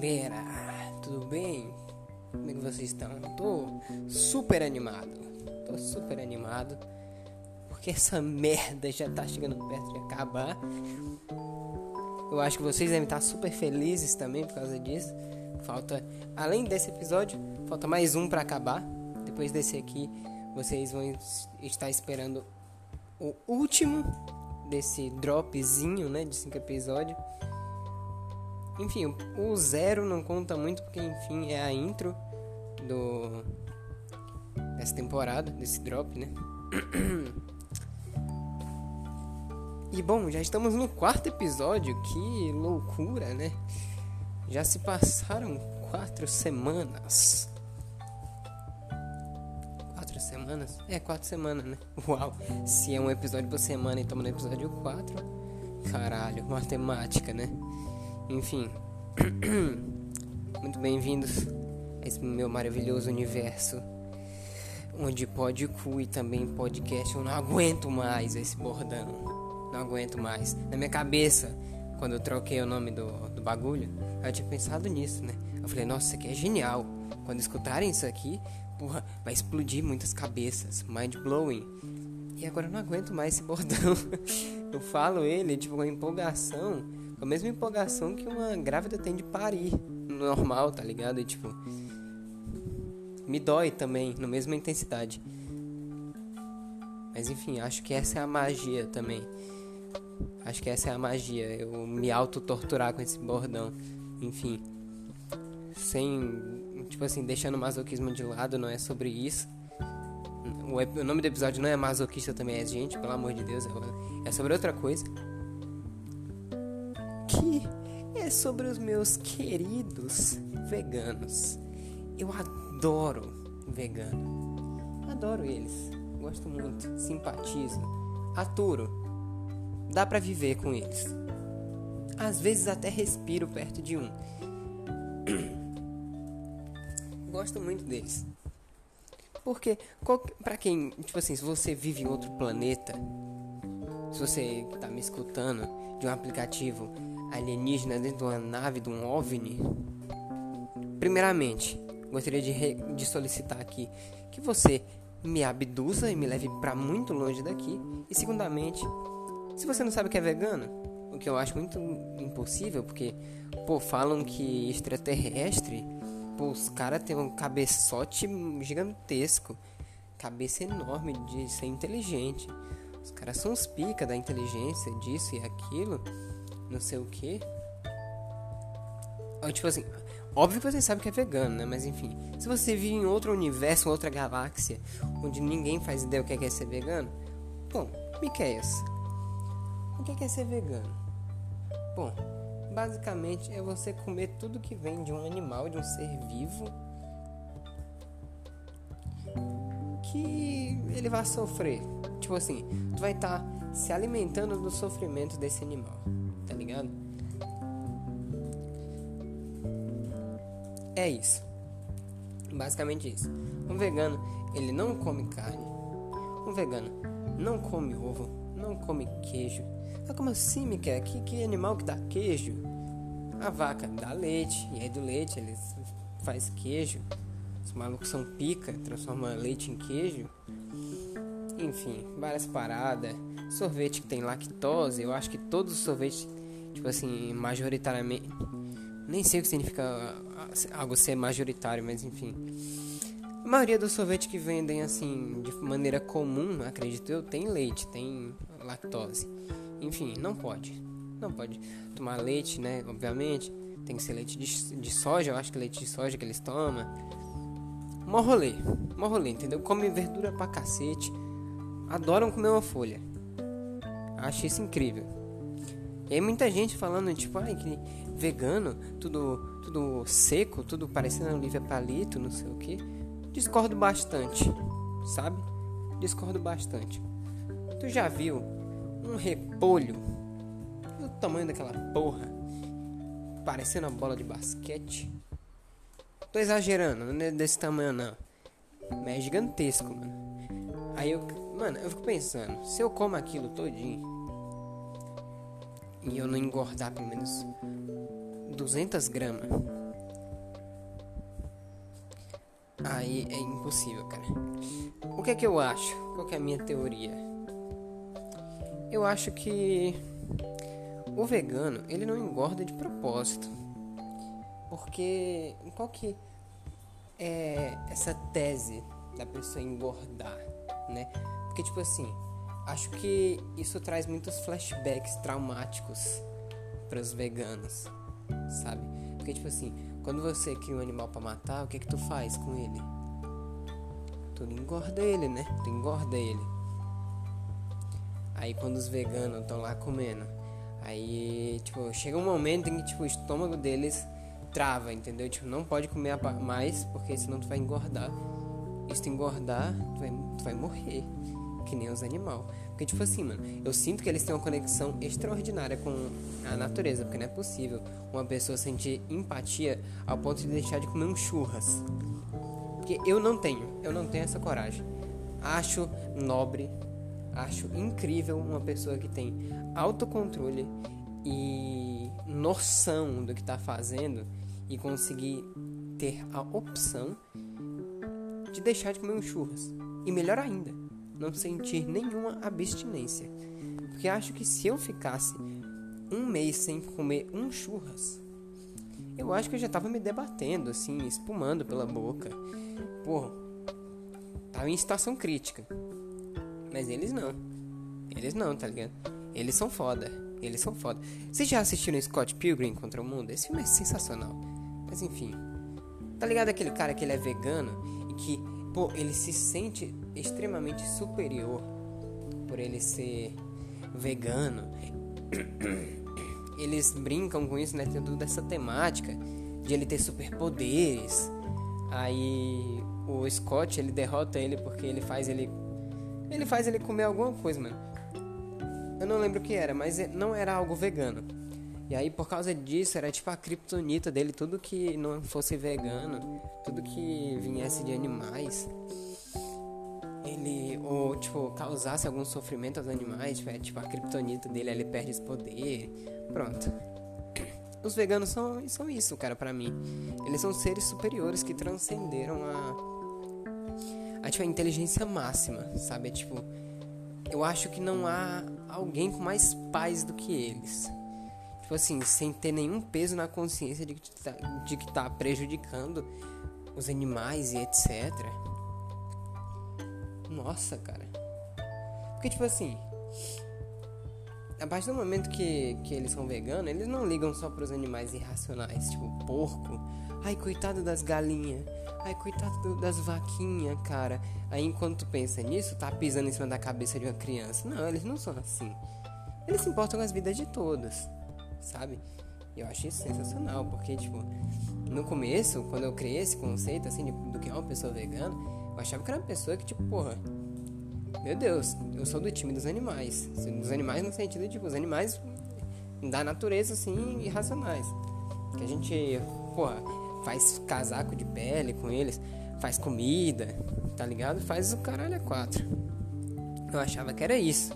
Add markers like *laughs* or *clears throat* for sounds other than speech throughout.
galera, tudo bem? Como é que vocês estão? Tô super animado, tô super animado porque essa *laughs* merda já tá chegando perto de acabar. Eu acho que vocês devem estar super felizes também por causa disso. Falta, além desse episódio, falta mais um para acabar. Depois desse aqui, vocês vão estar esperando o último desse dropzinho, né, de cinco episódios. Enfim, o zero não conta muito porque, enfim, é a intro do dessa temporada, desse drop, né? *clears throat* E bom, já estamos no quarto episódio, que loucura, né? Já se passaram quatro semanas. Quatro semanas? É, quatro semanas, né? *laughs* Uau! Se é um episódio por semana e estamos no episódio 4, caralho, matemática, né? Enfim. *clears throat* Muito bem-vindos a esse meu maravilhoso universo. Onde pode cu e também podcast. Eu não aguento mais esse bordão. Não aguento mais. Na minha cabeça, quando eu troquei o nome do, do bagulho, eu tinha pensado nisso, né? Eu falei, nossa, isso aqui é genial. Quando escutarem isso aqui, porra, vai explodir muitas cabeças. Mind blowing. E agora eu não aguento mais esse bordão. *laughs* eu falo ele, tipo, com empolgação a mesma empolgação que uma grávida tem de parir normal, tá ligado? E tipo. Me dói também, na mesma intensidade. Mas enfim, acho que essa é a magia também. Acho que essa é a magia. Eu me auto-torturar com esse bordão. Enfim. Sem. Tipo assim, deixando o masoquismo de lado, não é sobre isso. O, nome do episódio não é masoquista também, é gente, pelo amor de Deus. É sobre outra coisa sobre os meus queridos veganos. Eu adoro vegano. Adoro eles. Gosto muito, simpatizo, aturo. Dá para viver com eles. Às vezes até respiro perto de um. *coughs* Gosto muito deles. Porque, para quem, tipo assim, se você vive em outro planeta, se você tá me escutando de um aplicativo alienígena dentro de uma nave, de um OVNI? Primeiramente, gostaria de, de solicitar aqui que você me abduza e me leve para muito longe daqui. E segundamente, se você não sabe que é vegano, o que eu acho muito impossível, porque, pô, falam que extraterrestre, pô, os caras têm um cabeçote gigantesco, cabeça enorme de ser inteligente. Os caras são os pica da inteligência, disso e aquilo não sei o que. Tipo assim, óbvio que você sabe que é vegano, né? Mas enfim, se você vive em outro universo, outra galáxia, onde ninguém faz ideia o que é, é ser vegano, bom, o que é, é ser vegano? Bom, basicamente é você comer tudo que vem de um animal, de um ser vivo, que ele vai sofrer. Tipo assim, tu vai estar tá se alimentando do sofrimento desse animal tá ligado? É isso. Basicamente isso. Um vegano, ele não come carne. Um vegano não come ovo, não come queijo. Ah, como assim, Miquel? Que, que animal que dá queijo? A vaca dá leite, e aí do leite eles faz queijo. Os malucos são pica, transforma leite em queijo. Enfim, várias paradas. Sorvete que tem lactose, eu acho que todos os sorvetes tipo assim, majoritariamente. Nem sei o que significa ah, algo ser majoritário, mas enfim. A maioria dos sorvetes que vendem assim de maneira comum, acredito eu, tem leite, tem lactose. Enfim, não pode. Não pode tomar leite, né? Obviamente. Tem que ser leite de, de soja, eu acho que leite de soja que eles tomam. Mó rolê, mó rolê, entendeu? Come verdura pra cacete. Adoram comer uma folha. Acho isso incrível. E aí muita gente falando, tipo, ai, que vegano, tudo, tudo seco, tudo parecendo Olivia Palito, não sei o que. Discordo bastante, sabe? Discordo bastante. Tu já viu um repolho do tamanho daquela porra, parecendo uma bola de basquete? Tô exagerando, não é desse tamanho não. Mas é gigantesco, mano. Aí eu, mano, eu fico pensando, se eu como aquilo todinho e eu não engordar pelo menos 200 gramas, aí é impossível, cara. O que é que eu acho? Qual é a minha teoria? Eu acho que o vegano, ele não engorda de propósito. Porque qual que é essa tese da pessoa engordar, né? Porque tipo assim, acho que isso traz muitos flashbacks traumáticos para os veganos, sabe? Porque tipo assim, quando você cria um animal para matar, o que que tu faz com ele? Tu engorda ele, né? Tu engorda ele. Aí quando os veganos estão lá comendo, aí tipo, chega um momento em que tipo o estômago deles trava, entendeu? Tipo, não pode comer mais porque senão tu vai engordar. E se tu engordar, tu vai, tu vai morrer, que nem os animais. Porque, tipo assim, mano, eu sinto que eles têm uma conexão extraordinária com a natureza, porque não é possível uma pessoa sentir empatia ao ponto de deixar de comer um churras. Porque eu não tenho, eu não tenho essa coragem. Acho nobre, acho incrível uma pessoa que tem autocontrole e noção do que está fazendo e conseguir ter a opção de deixar de comer um churras. E melhor ainda, não sentir nenhuma abstinência. Porque acho que se eu ficasse um mês sem comer um churras, eu acho que eu já tava me debatendo, assim, espumando pela boca. Pô, tava em situação crítica. Mas eles não. Eles não, tá ligado? Eles são foda. Eles são foda. Vocês já assistiram Scott Pilgrim contra o Mundo? Esse filme é sensacional. Mas enfim. Tá ligado aquele cara que ele é vegano e que pô, ele se sente extremamente superior por ele ser vegano. Eles brincam com isso, né? Tem tudo essa temática de ele ter superpoderes. Aí o Scott, ele derrota ele porque ele faz ele ele faz ele comer alguma coisa, mano. Eu não lembro o que era, mas é, não era algo vegano. E aí, por causa disso, era tipo a criptonita dele, tudo que não fosse vegano, tudo que viesse de animais, ele, ou tipo, causasse algum sofrimento aos animais, tipo, é, tipo a criptonita dele, ele perde esse poder. Pronto. Os veganos são, são isso, cara, para mim. Eles são seres superiores que transcenderam a, a, tipo, a inteligência máxima, sabe? É, tipo, eu acho que não há alguém com mais paz do que eles tipo assim, sem ter nenhum peso na consciência de que tá, de que tá prejudicando os animais e etc. Nossa, cara. Porque, tipo assim, a partir do momento que, que eles são veganos, eles não ligam só para os animais irracionais, tipo porco. Ai, coitado das galinhas. Ai, coitado do, das vaquinhas, cara. Aí, enquanto tu pensa nisso, tá pisando em cima da cabeça de uma criança. Não, eles não são assim. Eles se importam com as vidas de todas sabe? Eu achei isso sensacional, porque, tipo, no começo, quando eu criei esse conceito, assim, de, do que é uma pessoa vegana, eu achava que era uma pessoa que, tipo, porra, meu Deus, eu sou do time dos animais. Dos animais no sentido tipo, os animais da natureza, assim, irracionais. Que a gente, porra, faz casaco de pele com eles, faz comida, tá ligado? Faz o caralho a quatro. Eu achava que era isso.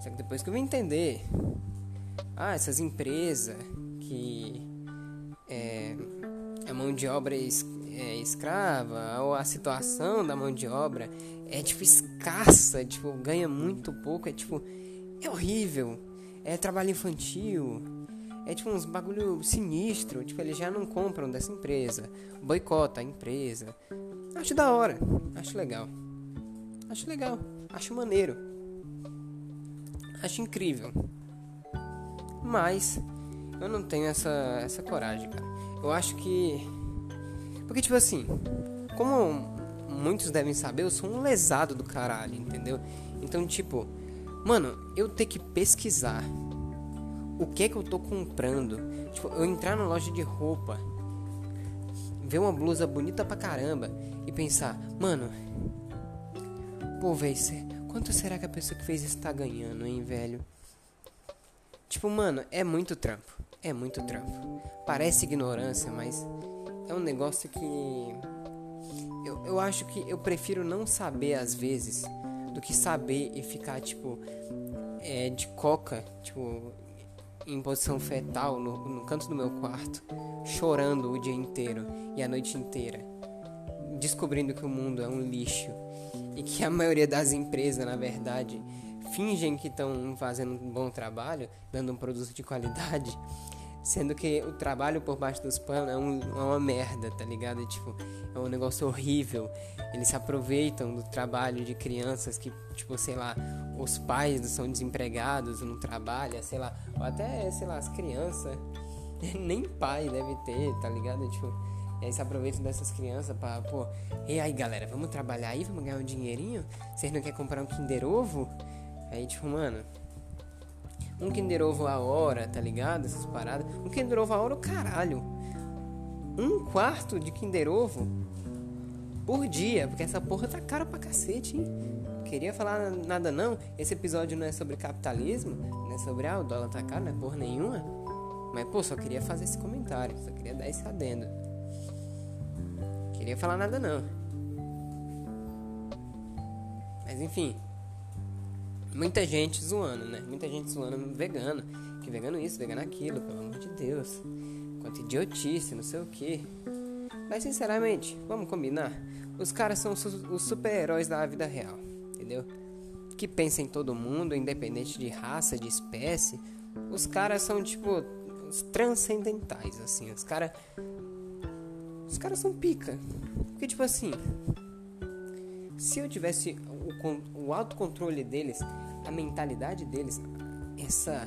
Só que depois que eu vim entender ah, essas empresas que é, a mão de obra é, escrava ou a situação da mão de obra é tipo escassa, tipo ganha muito pouco, é tipo é horrível, é trabalho infantil, é tipo uns bagulho sinistro, tipo eles já não compram dessa empresa, boicota a empresa. Acho da hora, acho legal, acho legal, acho maneiro, acho incrível. Mas eu não tenho essa, essa coragem, cara. Eu acho que. Porque, tipo assim, como muitos devem saber, eu sou um lesado do caralho, entendeu? Então, tipo, mano, eu ter que pesquisar o que é que eu tô comprando. Tipo, eu entrar na loja de roupa, ver uma blusa bonita pra caramba e pensar, mano, pô, velho, quanto será que a pessoa que fez isso tá ganhando, hein, velho? Tipo, mano, é muito trampo. É muito trampo. Parece ignorância, mas é um negócio que. Eu, eu acho que eu prefiro não saber às vezes do que saber e ficar, tipo, é, de coca, tipo, em posição fetal no, no canto do meu quarto, chorando o dia inteiro e a noite inteira. descobrindo que o mundo é um lixo e que a maioria das empresas, na verdade, fingem que estão fazendo um bom trabalho, dando um produto de qualidade, *laughs* sendo que o trabalho por baixo dos panos é, um, é uma merda, tá ligado? Tipo, é um negócio horrível. Eles se aproveitam do trabalho de crianças que, tipo, sei lá, os pais são desempregados, não trabalham, sei lá, ou até, sei lá, as crianças, *laughs* nem pai deve ter, tá ligado? Tipo, e aí se aproveitam dessas crianças pra, pô, e aí galera, vamos trabalhar aí, vamos ganhar um dinheirinho? Vocês não querem comprar um Kinder Ovo? Aí, tipo, mano, um Kinder Ovo a hora, tá ligado? Essas paradas. Um Kinder Ovo a hora, o caralho. Um quarto de Kinder Ovo por dia, porque essa porra tá cara pra cacete, hein? Queria falar nada não. Esse episódio não é sobre capitalismo, não é sobre ah, o dólar tá caro, não é porra nenhuma. Mas pô, só queria fazer esse comentário, só queria dar esse adendo. Queria falar nada não. Mas enfim, muita gente zoando, né? Muita gente zoando vegano, que vegano isso, vegano aquilo, pelo amor de Deus. Quanto idiotice, não sei o que. Mas sinceramente, vamos combinar? Os caras são os super-heróis da vida real, entendeu? Que pensam em todo mundo, independente de raça, de espécie. Os caras são tipo os transcendentais, assim. Os caras. Os caras são pica. Porque, tipo assim. Se eu tivesse o, o autocontrole deles, a mentalidade deles, essa.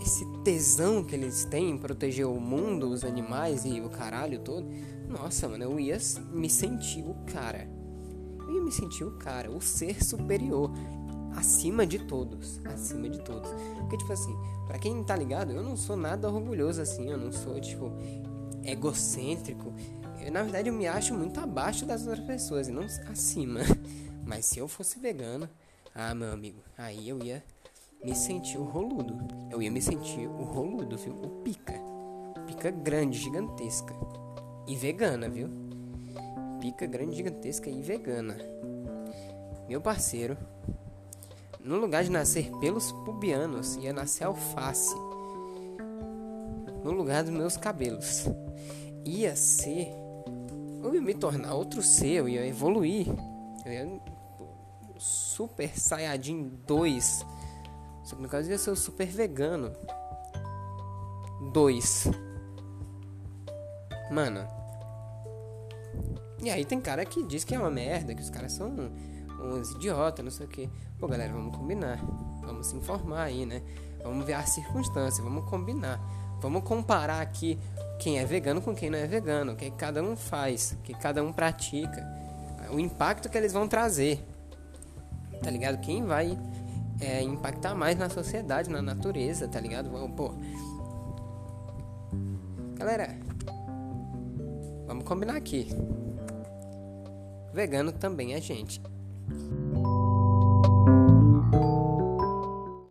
Esse tesão que eles têm em proteger o mundo, os animais e o caralho todo. Nossa, mano, eu ia me sentir o cara. Eu ia me sentir o cara, o ser superior acima de todos, acima de todos. Porque tipo assim, para quem tá ligado, eu não sou nada orgulhoso assim, eu não sou tipo egocêntrico. Eu, na verdade eu me acho muito abaixo das outras pessoas e não acima. *laughs* Mas se eu fosse vegano, ah, meu amigo, aí eu ia me sentir o roludo. Eu ia me sentir o roludo, viu? O pica. Pica grande, gigantesca. E vegana, viu? Pica grande, gigantesca e vegana. Meu parceiro, no lugar de nascer pelos pubianos, ia nascer alface. No lugar dos meus cabelos. Ia ser. Eu ia me tornar outro ser, eu ia evoluir. Eu ia. Super Saiyajin 2. Só que no caso ia ser o Super Vegano 2. Mano. E aí tem cara que diz que é uma merda, que os caras são uns idiotas, não sei o que. Pô, galera, vamos combinar. Vamos se informar aí, né? Vamos ver as circunstâncias, vamos combinar. Vamos comparar aqui quem é vegano com quem não é vegano, o que cada um faz, o que cada um pratica, o impacto que eles vão trazer. Tá ligado? Quem vai é, impactar mais na sociedade, na natureza, tá ligado? Pô. Galera, vamos combinar aqui. Vegano também é gente.